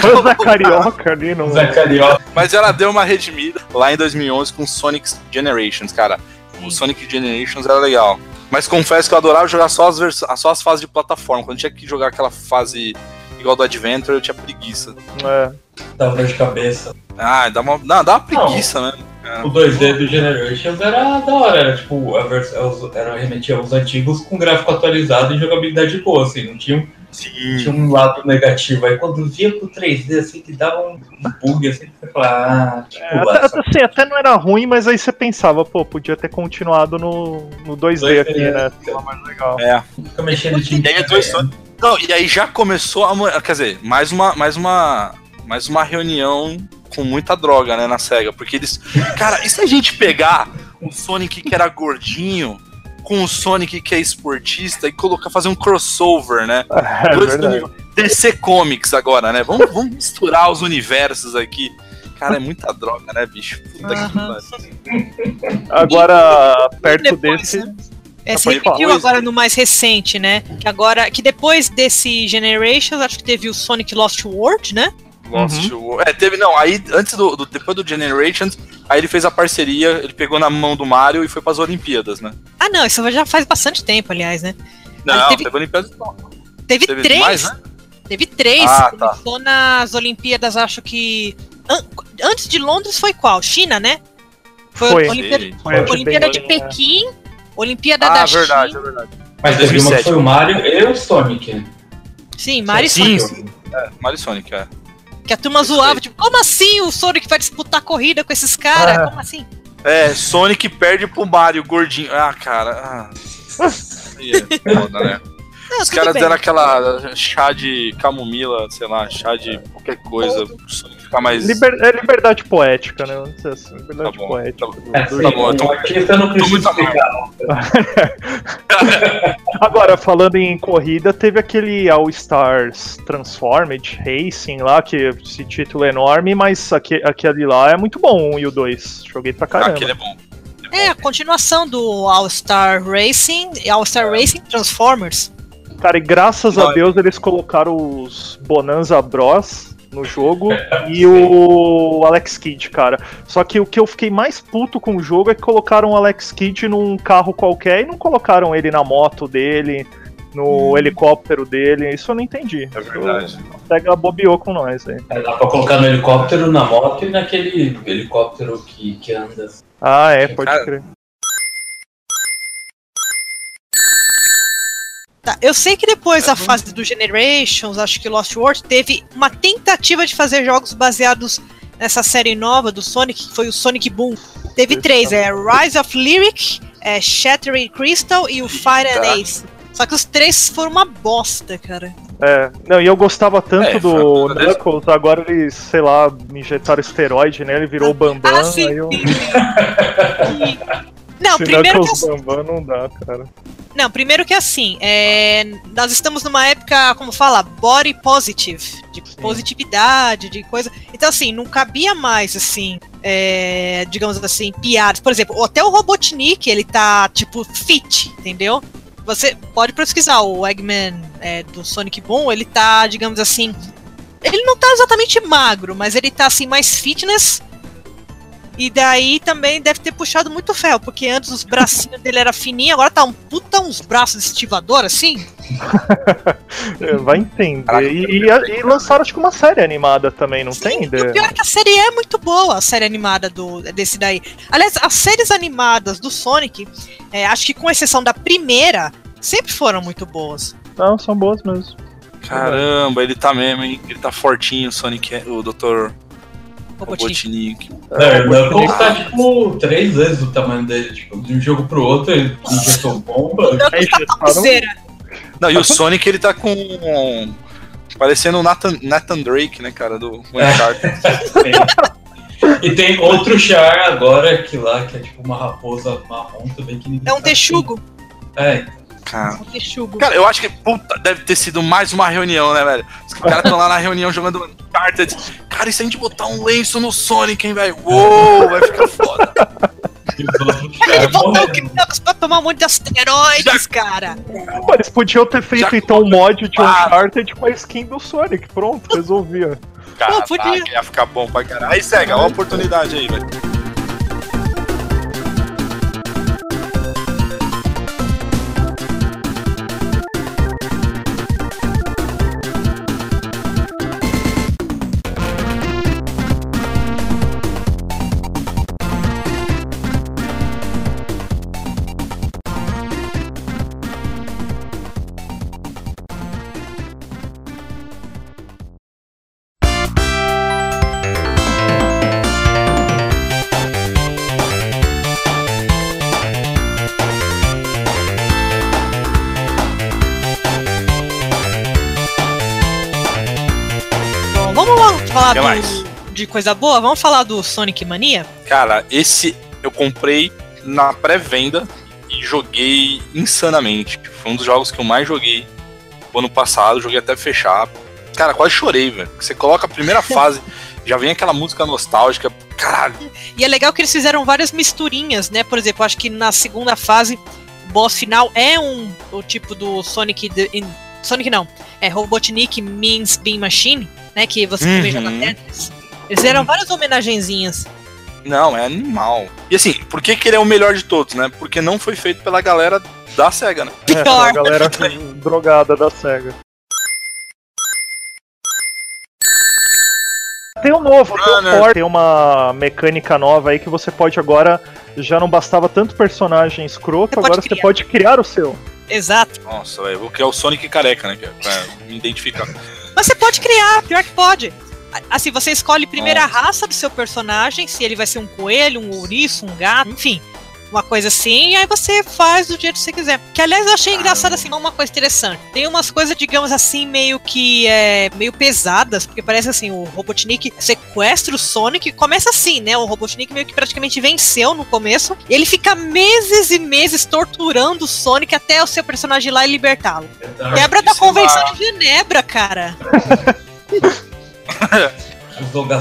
Foi o Zé Carioca ali no. Zé Carioca. Mas ela deu uma redimida lá em 2011 com Sonic Generations, cara. O Sonic Generations era legal. Mas confesso que eu adorava jogar só as, vers- só as fases de plataforma. Quando tinha que jogar aquela fase igual do Adventure, eu tinha preguiça. É. Dava dor de cabeça. Ah, dá uma, não, dá uma preguiça, né? O 2D do Generations era da hora, era tipo, a vers- os- era remetia aos antigos com gráfico atualizado e jogabilidade boa, assim, não tinha, um- Sim. tinha um lado negativo. Aí quando via pro 3D, assim, que dava um bug, assim, que você falava, ah, tipo, É, até, assim, até não era ruim, mas aí você pensava, pô, podia ter continuado no, no 2D, 2D, aqui, é. né? Mais legal. É. fica mexendo de dois Sonic- Não, e aí já começou a. Quer dizer, mais uma, mais uma. Mais uma reunião com muita droga, né, na SEGA. Porque eles. Cara, e se a gente pegar um Sonic que era gordinho com o Sonic que é esportista e colocar, fazer um crossover, né? [LAUGHS] É, Dois DC Comics agora, né? Vamos, vamos misturar os universos aqui. Cara, é muita droga, né, bicho? Puta que Aham. pariu. Agora, perto Depois, desse, né? É, se repetiu falar. agora no mais recente, né? Que agora, que depois desse Generations, acho que teve o Sonic Lost World, né? Lost World. É, teve, não, aí antes do, do- depois do Generations, aí ele fez a parceria, ele pegou na mão do Mario e foi pras Olimpíadas, né? Ah, não, isso já faz bastante tempo, aliás, né? Não, teve- teve Olimpíadas não. Teve, Teve três. mais, né? Teve três. Ah, tá. Começou nas Olimpíadas, acho que. an- antes de Londres foi qual? China, né? Foi. a Olimpíada. Foi Olimpíada de Pequim, né? Olimpíada Ah, da verdade, China. é verdade. Mas teve uma que 2007. foi o Mario e o Sonic. Sim, Mario e Sim, Sonic. É, Mario e Sonic, é. Que a turma Isso zoava, aí. tipo, como assim o Sonic vai disputar corrida com esses caras? Ah. Como assim? É, Sonic perde pro Mario, gordinho. Ah, cara. Ah. Aí é foda, né? Não, Os caras deram aquela chá de camomila, sei lá, chá de qualquer coisa, pro Sonic ficar mais. Liber- é liberdade poética, né? Vamos dizer assim, liberdade Tá bom, poética. tá do- É, do Tá bom, então- artista não tô precisa muito amargo. explicar. [LAUGHS] Agora, falando em corrida, teve aquele All Stars Transformed Racing lá, que esse título é enorme, mas aque- aquele lá é muito bom, um e o 2. Joguei pra caramba. aquele é bom. É, a continuação do All-Star Racing, All-Star Racing Transformers. Cara, e graças a Vai. Deus eles colocaram os Bonanza Bros no jogo [LAUGHS] e o Alex Kidd, cara. Só que o que eu fiquei mais puto com o jogo é que colocaram o Alex Kidd num carro qualquer e não colocaram ele na moto dele, no helicóptero dele. Isso eu não entendi. É verdade. Pega bobeou com nós aí. É, Dá pra colocar no helicóptero, na moto e naquele helicóptero que, que anda. Ah, é, pode Cara, crer. Tá, eu sei que depois da fase do Generations, acho que Lost World, teve uma tentativa de fazer jogos baseados nessa série nova do Sonic, que foi o Sonic Boom. Teve três, também. é Rise of Lyric, é Shattering Crystal e o Fire and Tá. Ace. Só que os três foram uma bosta, cara. É, não, e eu gostava tanto É, do coisa desse. Knuckles, agora eles, sei lá, me injetaram esteroide nele, virou o Bambam, Ah, sim, aí eu... [LAUGHS] sim. Não, Esse primeiro que Knuckles Bambam não dá, cara. Não, primeiro que assim, é, nós estamos numa época, como fala, body positive, de positividade, de coisa. Então, assim, não cabia mais, assim, é, digamos assim, piadas. Por exemplo, até o Robotnik, ele tá, tipo, fit, entendeu? Você pode pesquisar o Eggman é, do Sonic Boom, ele tá, digamos assim. Ele não tá exatamente magro, mas ele tá assim, mais fitness. E daí também deve ter puxado muito ferro, porque antes os bracinhos dele era fininho, agora tá um puta uns braços de estivador, assim. [LAUGHS] É, Vai entender. Caraca, e, e, e lançaram, acho que uma série animada também, não tem? Sim, e o pior é que a série é muito boa, a série animada do, desse daí. Aliás, as séries animadas do Sonic, é, acho que com exceção da primeira, sempre foram muito boas. Não, são boas mesmo. Caramba, ele tá mesmo, hein? Ele tá fortinho, o Sonic, o Dr. Robotnik. Robotnik. É, o Knuckles tá tipo três vezes o tamanho dele. Tipo, de um jogo pro outro, ele injetou [LAUGHS] bomba. Knuckles tá injetaram- topzera. Não, e o Sonic ele tá com. Parecendo o Nathan, Nathan Drake, né, cara, do Uncharted. [LAUGHS] E tem outro char agora que lá, que é tipo uma raposa marrom também que ninguém É um texugo. É, cara. Cara, eu acho que, puta, deve ter sido mais uma reunião, né, velho? Os [LAUGHS] caras estão lá na reunião jogando Uncharted. Cara, e se a gente botar um lenço no Sonic, hein, velho? Uou, vai ficar foda. [LAUGHS] Ele botou o. Knuckles pra tomar um monte de asteroides, cara. Pô, eles podiam ter feito Já- então um mod de Ah. Uncharted com a skin do Sonic. Pronto, resolvia. Cara, podia. ia ficar bom pra caralho. Aí segue, ó a oportunidade aí, velho. Falar do- mais? de coisa boa? Vamos falar do Sonic Mania? Cara, esse eu comprei na pré-venda e joguei insanamente. Foi um dos jogos que eu mais joguei o ano passado, joguei até fechar. Cara, quase chorei, velho. Você coloca a primeira [LAUGHS] fase, já vem aquela música nostálgica. Caralho, E é legal que eles fizeram várias misturinhas, né? Por exemplo, acho que na segunda fase boss final é um o tipo do Sonic the, in, Sonic não, é Robotnik Means Bean Machine, né, que você Uhum. também joga Tetris. Eles fizeram várias homenagenzinhas. Não, é animal. E assim, por que, que ele é o melhor de todos, né? Porque não foi feito pela galera da SEGA, né? É, Pior. a galera drogada da SEGA. Tem um novo, tem, um tem uma mecânica nova aí que você pode agora. Já não bastava tanto personagem escroto, Você pode agora você pode criar o seu. Exato. Nossa, velho, eu vou criar o Sonic careca, né? que é Pra me identificar. Mas você pode criar, pior que pode. Assim, você escolhe primeiro a raça do seu personagem, se ele vai ser um coelho, um ouriço, um gato, enfim. Uma coisa assim, e aí você faz do jeito que você quiser. Que aliás eu achei engraçado assim, uma coisa interessante. Tem umas coisas, digamos assim, meio que é, meio pesadas, porque parece assim, o Robotnik sequestra o Sonic, começa assim, né? O Robotnik meio que praticamente venceu no começo, e ele fica meses e meses torturando o Sonic até o seu personagem ir lá e libertá-lo. Quebra da sei convenção lá. de Genebra, cara. [LAUGHS] [LAUGHS]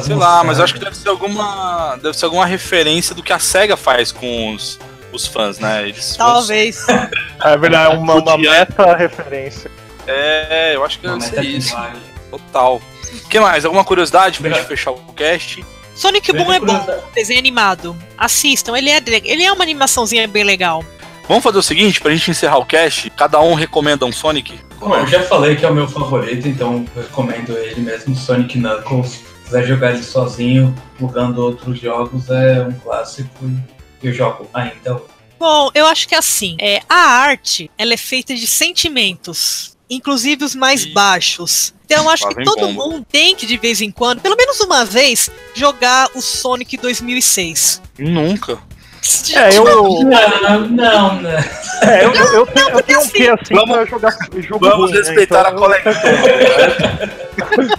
Sei lá, mas eu acho que deve ser alguma. Deve ser alguma referência do que a SEGA faz com os, os fãs, né? Eles Talvez. [LAUGHS] É verdade, é uma, uma Podia- meta-referência. É, eu acho que deve meta ser isso. demais. Total. O que mais? Alguma curiosidade pra gente fechar o cast? Sonic Boom é bom, desenho animado. Assistam, ele é, ele é uma animaçãozinha bem legal. Vamos fazer o seguinte, pra gente encerrar o cast, cada um recomenda um Sonic? Bom, eu já falei que é o meu favorito, então eu recomendo ele mesmo, Sonic Knuckles. Se quiser jogar ele sozinho, jogando outros jogos, é um clássico e eu jogo ainda hoje. Bom, eu acho que é assim, é, a arte, ela é feita de sentimentos, inclusive os mais baixos. Então eu acho Lá que todo bomba. mundo tem que, de vez em quando, pelo menos uma vez, jogar o Sonic 2006. Nunca. É, eu, Não, não, né? é, eu, eu, eu tenho, eu tenho um quê assim Vamos- pra jogar jogo vamos ruim, né? respeitar a eu- colega. Eu [LAUGHS]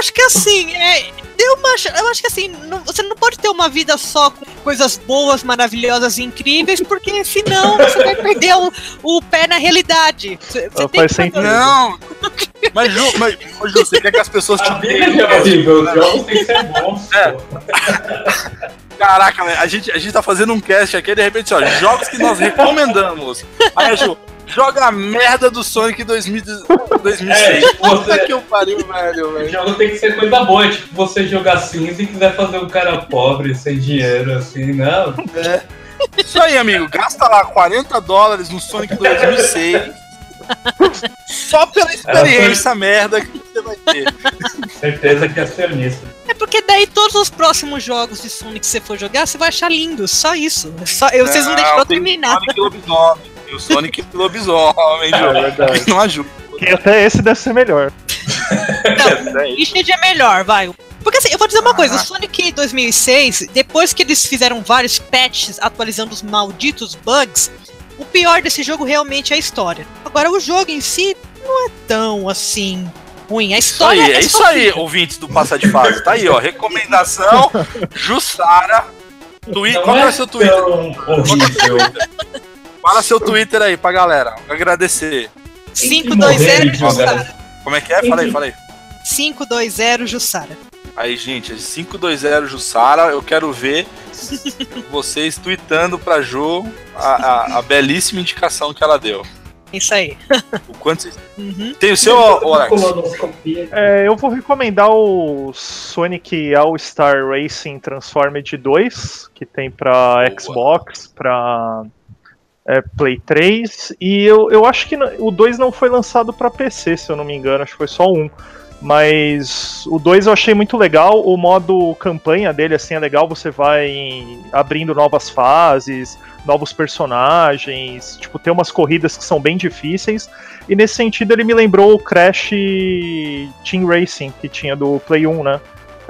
acho que assim, é. Deu uma, eu acho que assim, não- você não pode ter uma vida só com coisas boas, maravilhosas e incríveis, porque senão você vai perder o, o pé na realidade. Você, você tem faz que. Não! Mas, Ju, mas Ju, você quer que as pessoas te é os jogos têm que ser bons. [LAUGHS] É. Caraca, né? a gente, a gente tá fazendo um cast aqui, de repente, ó, jogos que nós recomendamos. Aí Ju, joga a merda do Sonic 2000, 2006. É, tipo, Puta que eu pariu, velho, O velho. jogo tem que ser coisa boa, é tipo você jogar cinza e quiser fazer um cara pobre, sem dinheiro, assim, não. Isso aí, amigo. Gasta lá 40 dólares no Sonic 2006. Só pela experiência merda que você vai ter. Certeza que é acionista. É porque daí todos os próximos jogos de Sonic que você for jogar, você vai achar lindos. Só isso. Só, eu, vocês não deixaram eu terminar. Sonic Lobisomem. Tem o Sonic Lobisomem, É verdade. Não ajuda. Que até esse deve ser melhor. Não, É isso. Richard é melhor, vai. Porque assim, eu vou dizer uma coisa, o. Sonic 2006, depois que eles fizeram vários patches atualizando os malditos bugs, o pior desse jogo realmente é a história. Agora, o jogo em si não é tão assim ruim. A Isso história aí, é isso sofrível. aí, ouvintes do Passa de Fase. Tá aí, ó. Recomendação: Jussara. Twi Não Qual que é é o seu Twitter? horrível. [LAUGHS] Fala seu Twitter aí pra galera. Agradecer. Tem que morrer 520 de jogar. Jussara. Como é que é? Fala aí, fala aí. 520 Jussara. Aí, gente, 520 Jussara, eu quero ver vocês tweetando pra Ju a, a- a belíssima indicação que ela deu. Isso aí. O quanto vocês... Uhum. Tem o seu? Colonoscopia. É, eu vou recomendar o Sonic All-Star Racing Transformed 2, que tem pra Boa. Xbox, pra é, Play 3, e eu, eu acho que o 2 não foi lançado pra PC, se eu não me engano, acho que foi só um. Mas o 2 eu achei muito legal, o modo campanha dele assim é legal, você vai abrindo novas fases, novos personagens, tipo, tem umas corridas que são bem difíceis. E nesse sentido ele me lembrou o Crash Team Racing que tinha do Play 1, né?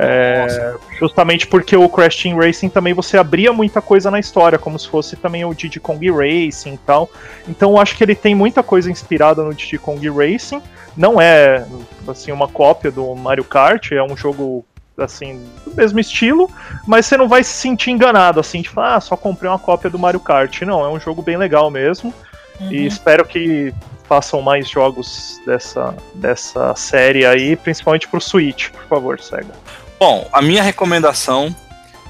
É, justamente porque o Crash Team Racing também você abria muita coisa na história, como se fosse também o Diddy Kong Racing e tal. Então eu acho que ele tem muita coisa inspirada no Diddy Kong Racing. Não é assim uma cópia do Mario Kart, é um jogo assim do mesmo estilo, mas você não vai se sentir enganado assim, tipo, ah, só comprei uma cópia do Mario Kart. Não, é um jogo bem legal mesmo. E Uhum. espero que façam mais jogos dessa, dessa série aí, principalmente pro Switch, por favor, Sega. Bom, a minha recomendação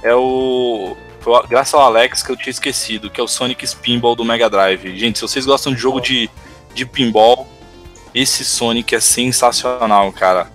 é o foi graças ao Alex que eu tinha esquecido, que é o Sonic Spinball do Mega Drive. Gente, se vocês gostam de jogo de, de pinball, esse Sonic é sensacional, cara.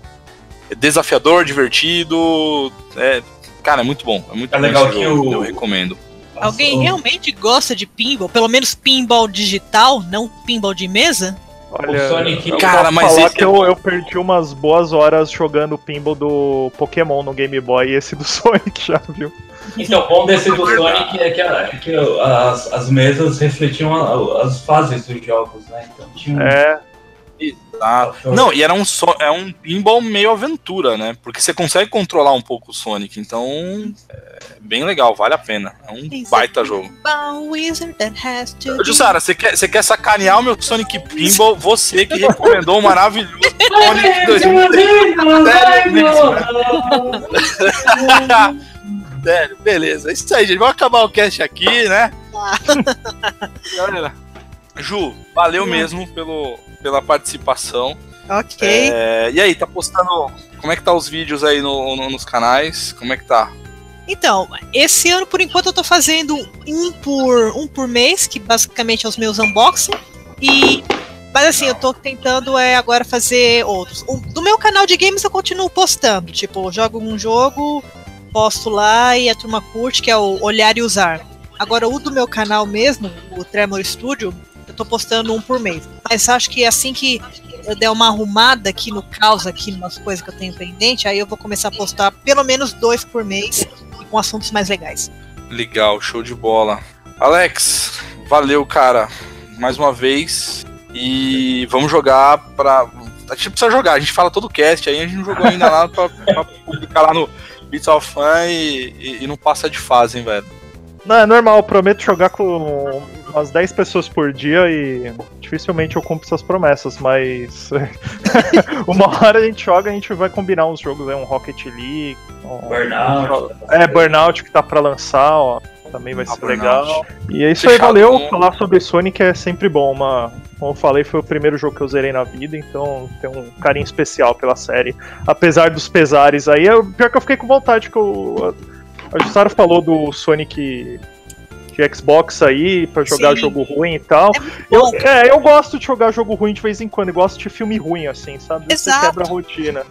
É desafiador, divertido. É, cara, é muito bom. É muito É bom legal esse que jogo, o- eu recomendo. Alguém realmente gosta de pinball? Pelo menos pinball digital, não pinball de mesa? Olha, O Sonic- eu Cara, mas falar esse que eu, eu perdi umas boas horas jogando o pinball do Pokémon no Game Boy e esse do [LAUGHS] Sonic já, viu? Então, o bom desse do Sonic é que, é que as, as mesas refletiam as fases dos jogos, né? Então tinha um. É, Tá. Não, e era um, so é um pinball meio aventura, né? Porque você consegue controlar um pouco o Sonic, então é bem legal, vale a pena. É um baita jogo. Jussara, você quer, você quer sacanear o meu Sonic Pinball? Você que recomendou o maravilhoso [LAUGHS] Sonic 2010. [LAUGHS] Sério, beleza. É isso aí, gente. Vamos acabar o cast aqui, né? [LAUGHS] Galera, Ju, valeu mesmo pelo, pela participação. Ok. É, e aí, tá postando. Como é que tá os vídeos aí no- no- nos canais? Como é que tá? Então, esse ano, por enquanto, eu tô fazendo um por, um por mês, que basicamente é os meus unboxing. E. Mas assim, eu tô tentando é, agora fazer outros. O- do meu canal de games eu continuo postando. Tipo, eu jogo um jogo, posto lá e a turma curte, que é o Olhar e Usar. Agora, o do meu canal mesmo, o Tremor Studio, eu tô postando um por mês. Mas acho que assim que eu der uma arrumada aqui no caos, aqui nas coisas que eu tenho pendente, aí eu vou começar a postar pelo menos dois por mês e com assuntos mais legais. Legal, show de bola. Alex, valeu, cara. Mais uma vez. E vamos jogar pra. A gente precisa jogar, a gente fala todo o cast aí, a gente não jogou ainda nada pra, pra publicar lá no Beats of Fun e, e- e não passa de fase, hein, velho. não, é normal, eu prometo jogar com umas 10 pessoas por dia e dificilmente eu cumpro essas promessas, mas [LAUGHS] uma hora a gente joga e a gente vai combinar uns jogos aí, um Rocket League, um... Burnout. É, Burnout que tá pra lançar, ó. Também vai Ah, ser legal. E é isso aí, Fechado valeu. com- Falar sobre Sonic é sempre bom. Uma, como eu falei, foi o primeiro jogo que eu zerei na vida, então tem um carinho especial pela série. Apesar dos pesares aí, eu, pior que eu fiquei com vontade que eu, a Jussara falou do Sonic de Xbox aí, pra jogar Sim. jogo ruim e tal. É Eu, é, eu gosto de jogar jogo ruim de vez em quando, eu gosto de filme ruim, assim, sabe? Você Exato. quebra a rotina.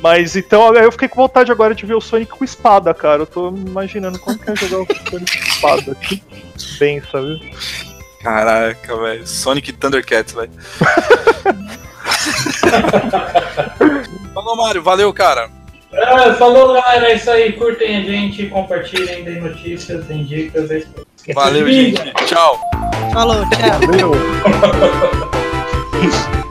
Mas então eu fiquei com vontade agora de ver o Sonic com espada, cara. Eu tô imaginando como que é jogar o Sonic com espada. [LAUGHS] Que bem, sabe? Caraca, velho. Sonic Thundercats, velho. [LAUGHS] Falou, Mário. Valeu, cara. É, falou, galera. É isso aí. Curtem a gente, compartilhem, deem notícias, deem dicas. é isso aí. Valeu, gente. Tchau. Falou, tchau. Valeu! [LAUGHS]